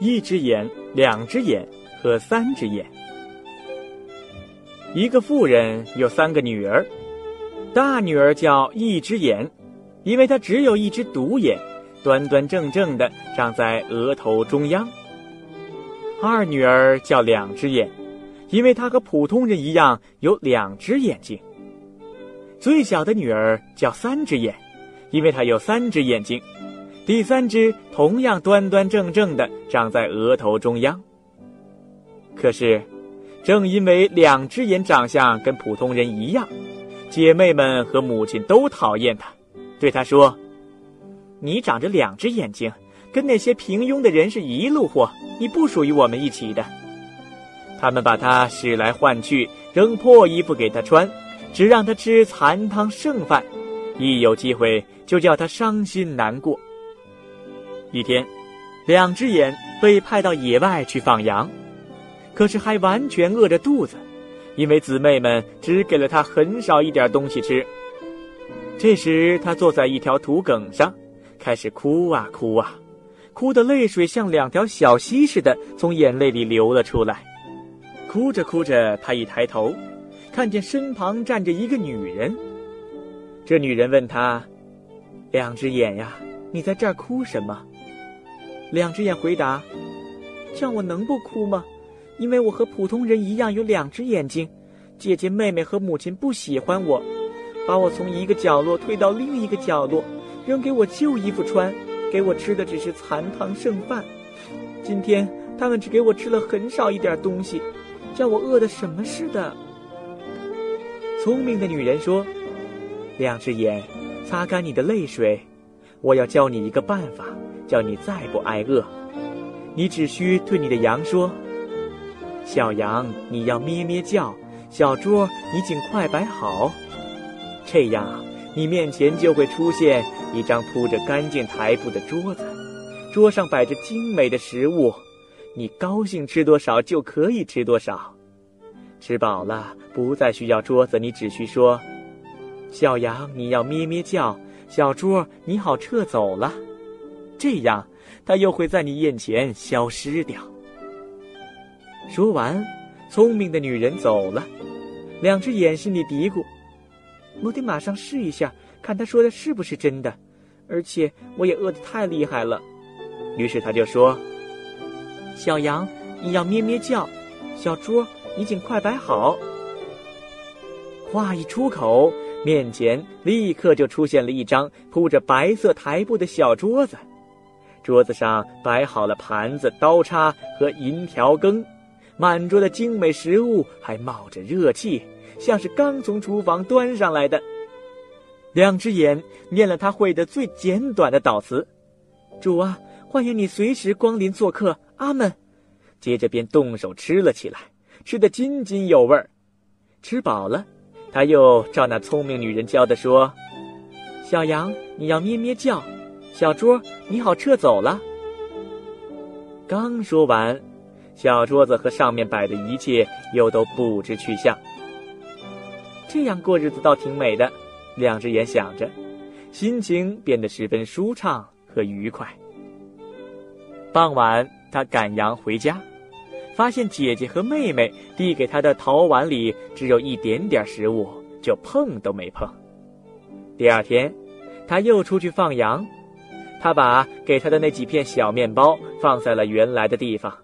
一只眼、两只眼和三只眼。一个妇人有三个女儿，大女儿叫一只眼，因为她只有一只独眼，端端正正的长在额头中央。二女儿叫两只眼，因为她和普通人一样有两只眼睛。最小的女儿叫三只眼，因为她有三只眼睛，第三只同样端端正正的长在额头中央。可是。正因为两只眼长相跟普通人一样，姐妹们和母亲都讨厌他，对他说：“你长着两只眼睛，跟那些平庸的人是一路货，你不属于我们一起的。”他们把他使来换去，扔破衣服给他穿，只让他吃残汤剩饭，一有机会就叫他伤心难过。一天，两只眼被派到野外去放羊。可是还完全饿着肚子，因为姊妹们只给了他很少一点东西吃。这时，他坐在一条土埂上，开始哭啊哭啊，哭的泪水像两条小溪似的从眼泪里流了出来。哭着哭着，他一抬头，看见身旁站着一个女人。这女人问他：“两只眼呀，你在这儿哭什么？”两只眼回答：“这样我能不哭吗？”因为我和普通人一样有两只眼睛，姐姐、妹妹和母亲不喜欢我，把我从一个角落推到另一个角落，扔给我旧衣服穿，给我吃的只是残汤剩饭。今天他们只给我吃了很少一点东西，叫我饿得什么似的。聪明的女人说：“两只眼，擦干你的泪水，我要教你一个办法，叫你再不挨饿。你只需对你的羊说。”小羊，你要咩咩叫；小桌，你尽快摆好。这样，你面前就会出现一张铺着干净台布的桌子，桌上摆着精美的食物，你高兴吃多少就可以吃多少。吃饱了，不再需要桌子，你只需说：“小羊，你要咩咩叫；小桌，你好撤走了。”这样，它又会在你眼前消失掉。说完，聪明的女人走了。两只眼心里嘀咕：“我得马上试一下，看他说的是不是真的。而且我也饿得太厉害了。”于是他就说：“小羊，你要咩咩叫；小猪，你尽快摆好。”话一出口，面前立刻就出现了一张铺着白色台布的小桌子，桌子上摆好了盘子、刀叉和银条羹。满桌的精美食物还冒着热气，像是刚从厨房端上来的。两只眼念了他会的最简短的祷词：“主啊，欢迎你随时光临做客，阿门。”接着便动手吃了起来，吃得津津有味儿。吃饱了，他又照那聪明女人教的说：“小羊，你要咩咩叫；小猪，你好撤走了。”刚说完。小桌子和上面摆的一切又都不知去向。这样过日子倒挺美的，两只眼想着，心情变得十分舒畅和愉快。傍晚，他赶羊回家，发现姐姐和妹妹递给他的陶碗里只有一点点食物，就碰都没碰。第二天，他又出去放羊，他把给他的那几片小面包放在了原来的地方。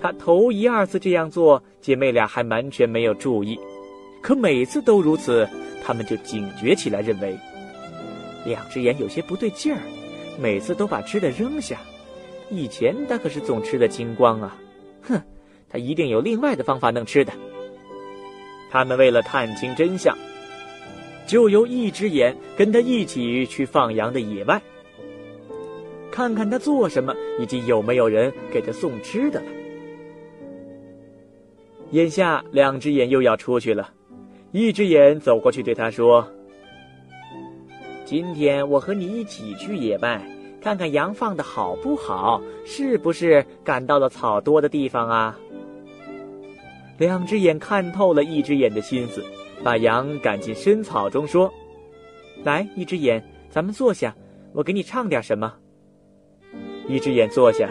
他头一二次这样做，姐妹俩还完全没有注意，可每次都如此，他们就警觉起来，认为两只眼有些不对劲儿，每次都把吃的扔下。以前他可是总吃的精光啊，哼，他一定有另外的方法弄吃的。他们为了探清真相，就由一只眼跟他一起去放羊的野外，看看他做什么，以及有没有人给他送吃的来。眼下，两只眼又要出去了。一只眼走过去对他说：“今天我和你一起去野外，看看羊放的好不好，是不是赶到了草多的地方啊？”两只眼看透了一只眼的心思，把羊赶进深草中，说：“来，一只眼，咱们坐下，我给你唱点什么。”一只眼坐下，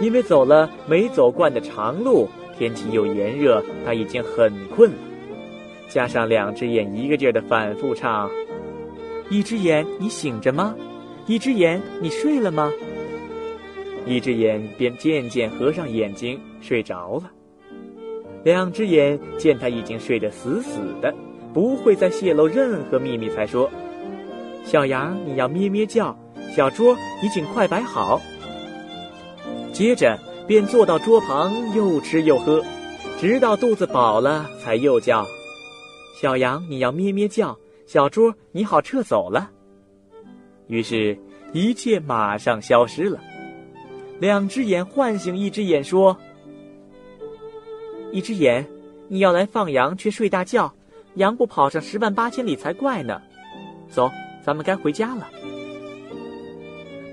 因为走了没走惯的长路，天气又炎热，他已经很困了。加上两只眼一个劲儿的反复唱：“一只眼，你醒着吗？一只眼，你睡了吗？”一只眼便渐渐合上眼睛睡着了。两只眼见他已经睡得死死的，不会再泄露任何秘密，才说：“小羊，你要咩咩叫。小桌你尽快摆好。”接着便坐到桌旁，又吃又喝，直到肚子饱了，才又叫：“小羊，你要咩咩叫。小桌，你好撤走了。”于是，一切马上消失了。两只眼唤醒一只眼，说：“一只眼，你要来放羊，却睡大觉，羊不跑上十万八千里才怪呢。走，咱们该回家了。”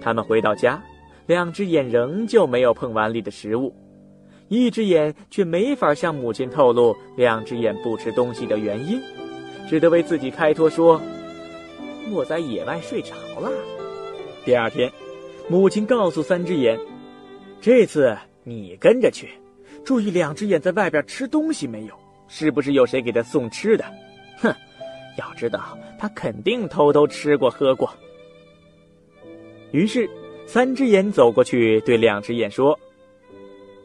他们回到家，两只眼仍旧没有碰碗里的食物，一只眼却没法向母亲透露两只眼不吃东西的原因，只得为自己开脱说：“我在野外睡着了。”第二天，母亲告诉三只眼。这次你跟着去，注意两只眼在外边吃东西没有？是不是有谁给他送吃的？哼，要知道他肯定偷偷吃过喝过。于是，三只眼走过去对两只眼说：“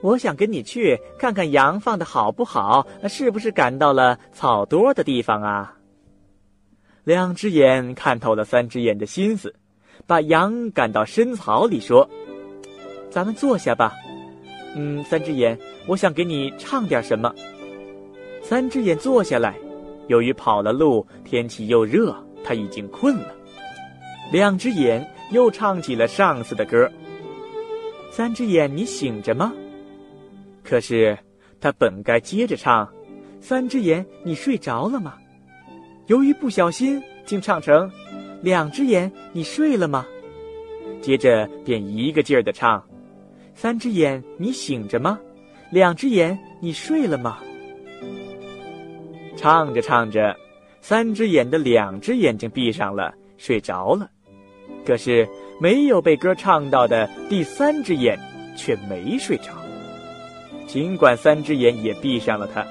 我想跟你去看看羊放的好不好，是不是赶到了草多的地方啊？”两只眼看透了三只眼的心思，把羊赶到深草里说。咱们坐下吧，嗯，三只眼，我想给你唱点什么。三只眼坐下来，由于跑了路，天气又热，他已经困了。两只眼又唱起了上次的歌。三只眼，你醒着吗？可是他本该接着唱，三只眼，你睡着了吗？由于不小心，竟唱成，两只眼，你睡了吗？接着便一个劲儿的唱。三只眼，你醒着吗？两只眼，你睡了吗？唱着唱着，三只眼的两只眼睛闭上了，睡着了。可是没有被歌唱到的第三只眼却没睡着。尽管三只眼也闭上了它，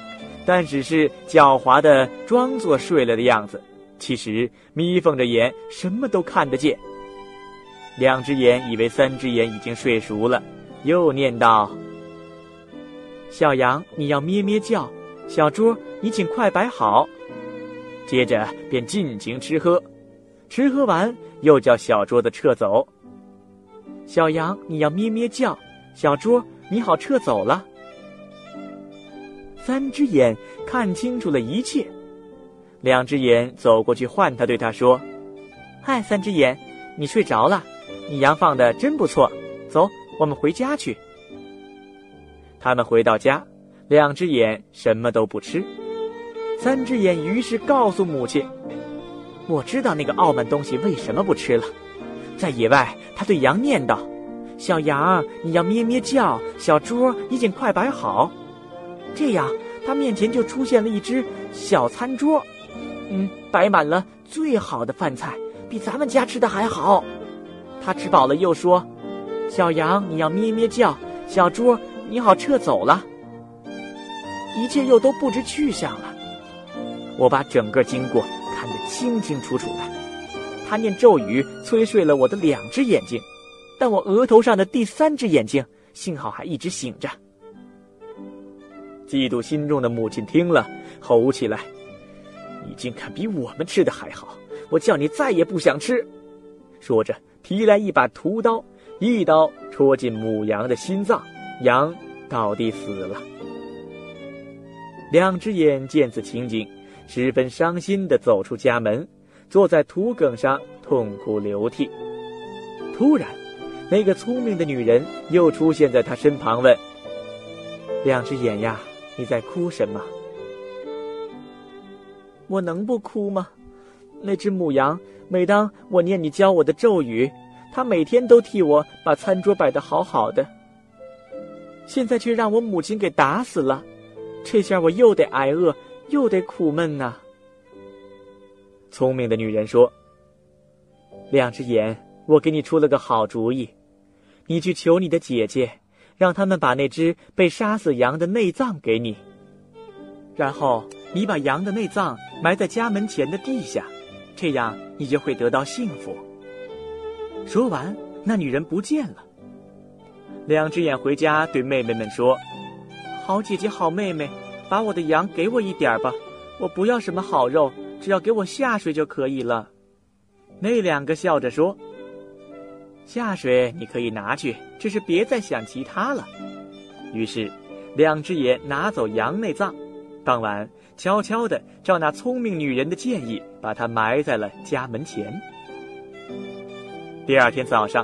但只是狡猾的装作睡了的样子，其实眯缝着眼，什么都看得见。两只眼以为三只眼已经睡熟了。又念道：“小羊，你要咩咩叫；小猪，你请快摆好。”接着便尽情吃喝，吃喝完又叫小桌子撤走。小羊，你要咩咩叫；小猪，你好撤走了。三只眼看清楚了一切，两只眼走过去唤他，对他说：“嗨，三只眼，你睡着了？你羊放的真不错，走。”我们回家去。他们回到家，两只眼什么都不吃。三只眼于是告诉母亲：“我知道那个傲慢东西为什么不吃了。在野外，他对羊念叨：‘小羊，你要咩咩叫；小猪，你请快摆好。’这样，他面前就出现了一只小餐桌，嗯，摆满了最好的饭菜，比咱们家吃的还好。他吃饱了，又说。”小羊，你要咩咩叫；小猪，你好撤走了。一切又都不知去向了。我把整个经过清清楚楚的。他念咒语，催睡了我的两只眼睛，但我额头上的第三只眼睛幸好还一直醒着。嫉妒心重的母亲听了，吼起来：“你竟敢比我们吃的还好！我叫你再也不想吃！”说着，提来一把屠刀。一刀戳进母羊的心脏，羊倒地死了。两只眼见此情景，十分伤心地走出家门，坐在土埂上痛哭流涕。突然，那个聪明的女人又出现在他身旁，问：“两只眼呀，你在哭什么？”我能不哭吗？那只母羊，每当我念你教我的咒语。它每天都替我把餐桌摆得好好的，现在却让我母亲给打死了，这下我又得挨饿，又得苦闷呐。聪明的女人说：“两只眼，我给你出了个好主意，你去求你的姐姐，让他们把那只被杀死羊的内脏给你，然后你把羊的内脏埋在家门前的地下，这样你就会得到幸福。”说完，那女人不见了。两只眼回家对妹妹们说：“好姐姐，好妹妹，把我的羊给我一点吧，我不要什么好肉，只要给我下水就可以了。”那两个笑着说：“下水你可以拿去，只是别再想其他了。”于是，两只眼拿走羊内脏，当晚悄悄地照那聪明女人的建议，把它埋在了家门前。第二天早上，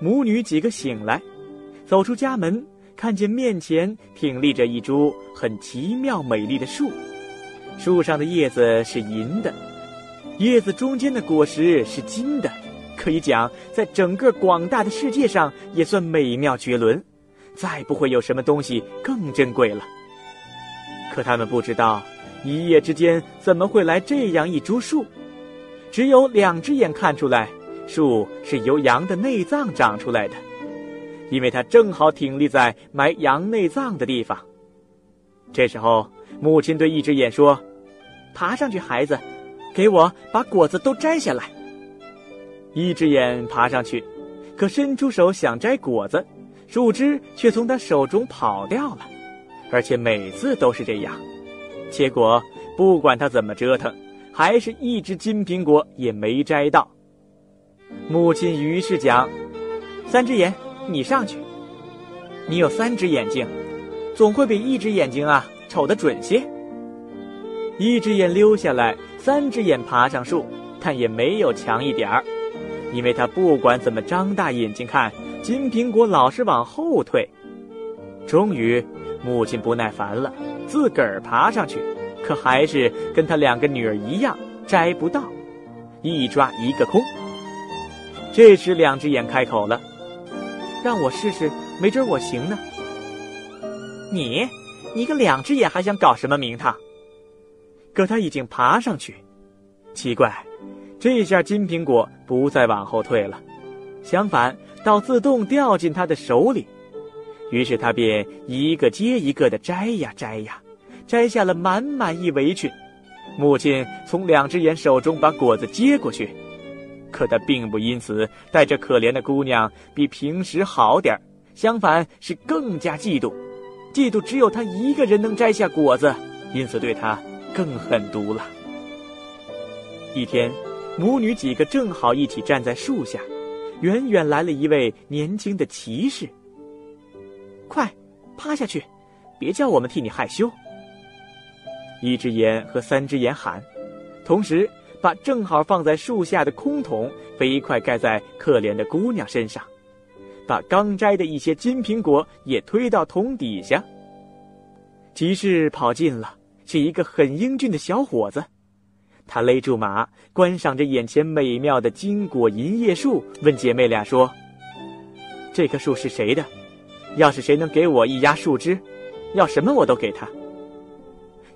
母女几个醒来。走出家门，看见面前挺立着一株很奇妙美丽的树，树上的叶子是银的，叶子中间的果实是金的，可以讲在整个广大的世界上也算美妙绝伦，再不会有什么东西更珍贵了。可他们不知道，一夜之间怎么会来这样一株树？只有两只眼看出来，树是由羊的内脏长出来的。因为它正好挺立在埋羊内脏的地方。这时候，母亲对一只眼说：“爬上去，孩子，给我把果子都摘下来。”一只眼爬上去，可伸出手想摘果子，树枝却从他手中跑掉了，而且每次都是这样。结果，不管他怎么折腾，还是一只金苹果也没摘到。母亲于是讲：“三只眼。”你上去，你有三只眼睛，总会比一只眼睛啊瞅得准些。一只眼溜下来，三只眼爬上树，但也没有强一点儿，因为他不管怎么张大眼睛看，金苹果老是往后退。终于，母亲不耐烦了，自个儿爬上去，可还是跟他两个女儿一样摘不到，一抓一个空。这时，两只眼开口了。让我试试，没准我行呢。你，你个两只眼还想搞什么名堂？可他已经爬上去，奇怪，这下金苹果不再往后退了，相反，倒自动掉进他的手里。于是他便一个接一个的摘呀摘呀，摘下了满满一围裙。母亲从两只眼手中把果子接过去。可他并不因此待这可怜的姑娘比平时好点，相反是更加嫉妒，嫉妒只有他一个人能摘下果子，因此对他更狠毒了。一天，母女几个正好一起站在树下，远远来了一位年轻的骑士。快，趴下去，别叫我们替你害羞。一只眼和三只眼喊，同时。把正好放在树下的空桶飞快盖在可怜的姑娘身上，把刚摘的一些金苹果也推到桶底下。骑士跑近了，是一个很英俊的小伙子，他勒住马，观赏着眼前美妙的金果银叶树，问姐妹俩说：“这棵树是谁的？要是谁能给我一压树枝，要什么我都给他。”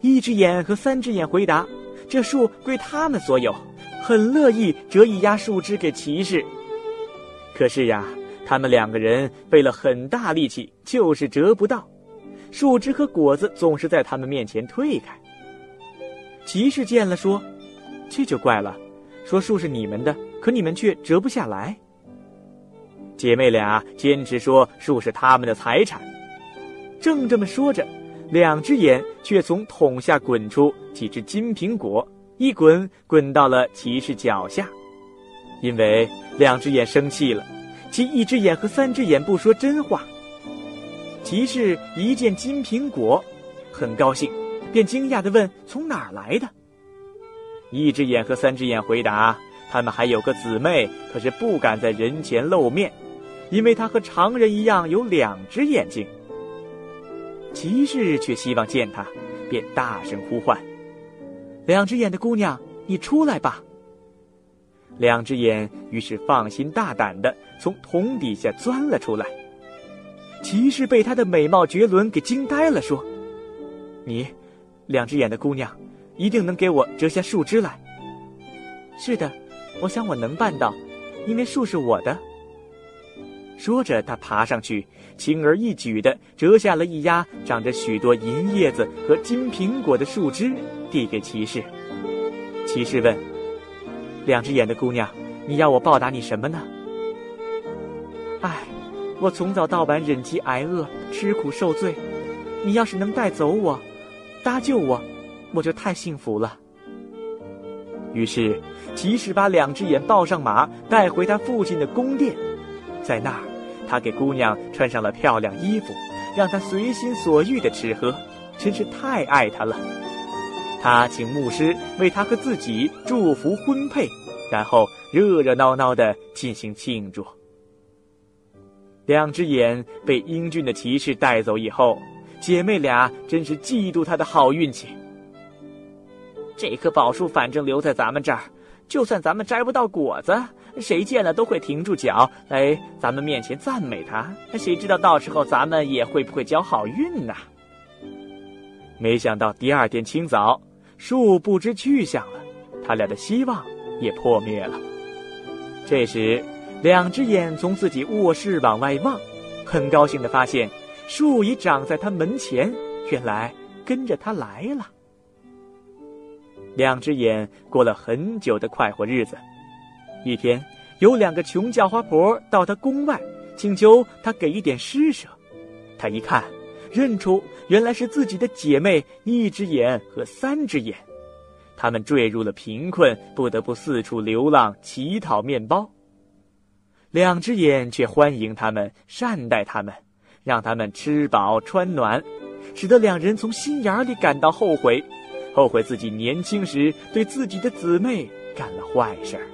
一只眼和三只眼回答。这树归他们所有，很乐意折一压树枝给骑士。可是呀，他们两个人费了很大力气，就是折不到，树枝和果子总是在他们面前退开。骑士见了说：“这就怪了，说树是你们的，可你们却折不下来。”姐妹俩坚持说树是他们的财产。正这么说着。两只眼却从桶下滚出几只金苹果，一滚滚到了骑士脚下。因为两只眼生气了，其一只眼和三只眼不说真话。骑士一见金苹果，很高兴，便惊讶地问：“从哪儿来的？”一只眼和三只眼回答：“他们还有个姊妹，可是不敢在人前露面，因为她和常人一样有两只眼睛。”骑士却希望见他，便大声呼唤：“两只眼的姑娘，你出来吧！”两只眼于是放心大胆的从桶底下钻了出来。骑士被她的美貌绝伦给惊呆了，说：“你，两只眼的姑娘，一定能给我折下树枝来。”“是的，我想我能办到，因为树是我的。”说着，他爬上去，轻而易举地折下了一压长着许多银叶子和金苹果的树枝，递给骑士。骑士问：“两只眼的姑娘，你要我报答你什么呢？”“唉，我从早到晚忍饥挨饿，吃苦受罪。你要是能带走我，搭救我，我就太幸福了。”于是，骑士把两只眼抱上马，带回他父亲的宫殿，在那儿。他给姑娘穿上了漂亮衣服，让她随心所欲的吃喝，真是太爱她了。他请牧师为他和自己祝福婚配，然后热热闹闹的进行庆祝。两只眼被英俊的骑士带走以后，姐妹俩真是嫉妒他的好运气。这棵宝树反正留在咱们这儿，就算咱们摘不到果子。谁见了都会停住脚来咱们面前赞美他，谁知道到时候咱们也会不会交好运呢？没想到第二天清早，树不知去向了，他俩的希望也破灭了。这时，两只眼从自己卧室往外望，很高兴的发现树已长在他门前，原来跟着他来了。两只眼过了很久的快活日子。一天，有两个穷叫花婆到他宫外，请求他给一点施舍。他一看，认出原来是自己的姐妹一只眼和三只眼。他们坠入了贫困，不得不四处流浪乞讨面包。两只眼却欢迎他们，善待他们，让他们吃饱穿暖，使得两人从心眼里感到后悔，后悔自己年轻时对自己的姊妹干了坏事儿。